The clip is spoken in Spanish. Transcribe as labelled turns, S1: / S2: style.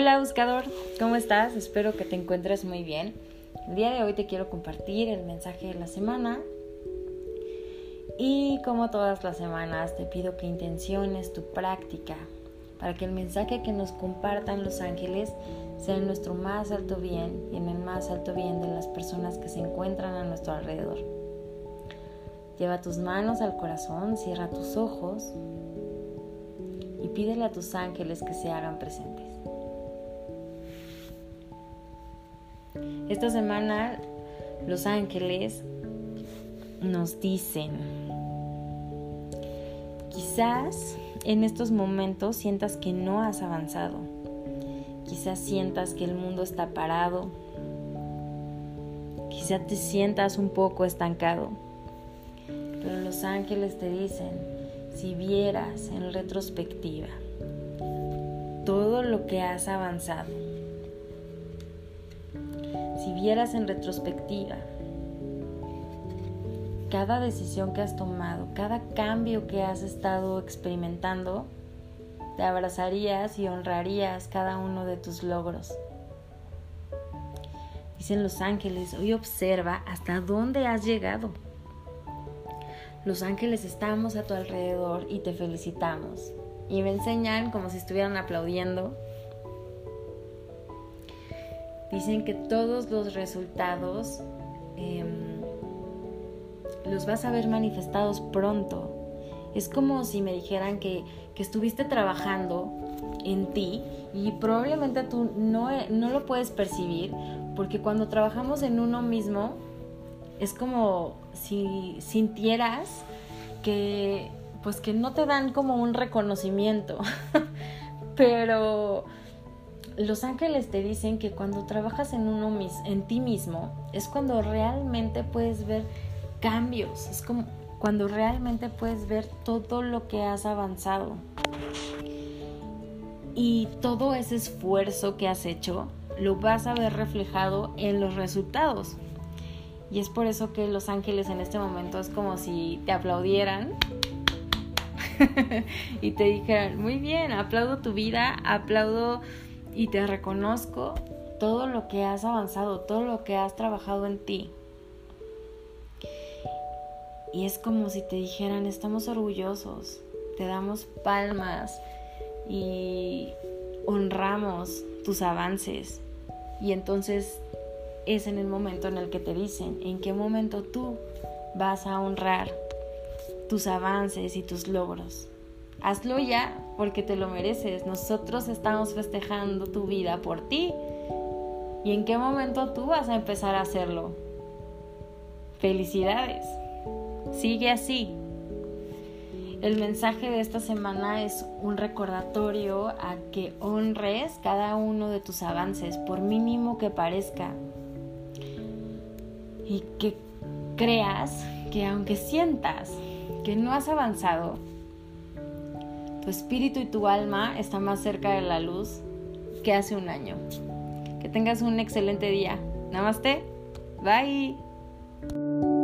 S1: Hola buscador, ¿cómo estás? Espero que te encuentres muy bien. El día de hoy te quiero compartir el mensaje de la semana y como todas las semanas te pido que intenciones tu práctica para que el mensaje que nos compartan los ángeles sea en nuestro más alto bien y en el más alto bien de las personas que se encuentran a nuestro alrededor. Lleva tus manos al corazón, cierra tus ojos y pídele a tus ángeles que se hagan presentes. Esta semana los ángeles nos dicen, quizás en estos momentos sientas que no has avanzado, quizás sientas que el mundo está parado, quizás te sientas un poco estancado, pero los ángeles te dicen, si vieras en retrospectiva todo lo que has avanzado, si vieras en retrospectiva cada decisión que has tomado, cada cambio que has estado experimentando, te abrazarías y honrarías cada uno de tus logros. Dicen los ángeles, hoy observa hasta dónde has llegado. Los ángeles estamos a tu alrededor y te felicitamos. Y me enseñan como si estuvieran aplaudiendo Dicen que todos los resultados em, los vas a ver manifestados pronto. Es como si me dijeran que, que estuviste trabajando en ti y probablemente tú no, no lo puedes percibir porque cuando trabajamos en uno mismo es como si sintieras que pues que no te dan como un reconocimiento pero los ángeles te dicen que cuando trabajas en uno en ti mismo es cuando realmente puedes ver cambios, es como cuando realmente puedes ver todo lo que has avanzado. Y todo ese esfuerzo que has hecho lo vas a ver reflejado en los resultados. Y es por eso que los ángeles en este momento es como si te aplaudieran y te dijeran, muy bien, aplaudo tu vida, aplaudo y te reconozco todo lo que has avanzado, todo lo que has trabajado en ti. Y es como si te dijeran, estamos orgullosos, te damos palmas y honramos tus avances. Y entonces es en el momento en el que te dicen, en qué momento tú vas a honrar tus avances y tus logros. Hazlo ya porque te lo mereces. Nosotros estamos festejando tu vida por ti. ¿Y en qué momento tú vas a empezar a hacerlo? Felicidades. Sigue así. El mensaje de esta semana es un recordatorio a que honres cada uno de tus avances, por mínimo que parezca. Y que creas que aunque sientas que no has avanzado, tu espíritu y tu alma están más cerca de la luz que hace un año. Que tengas un excelente día. Namaste. Bye.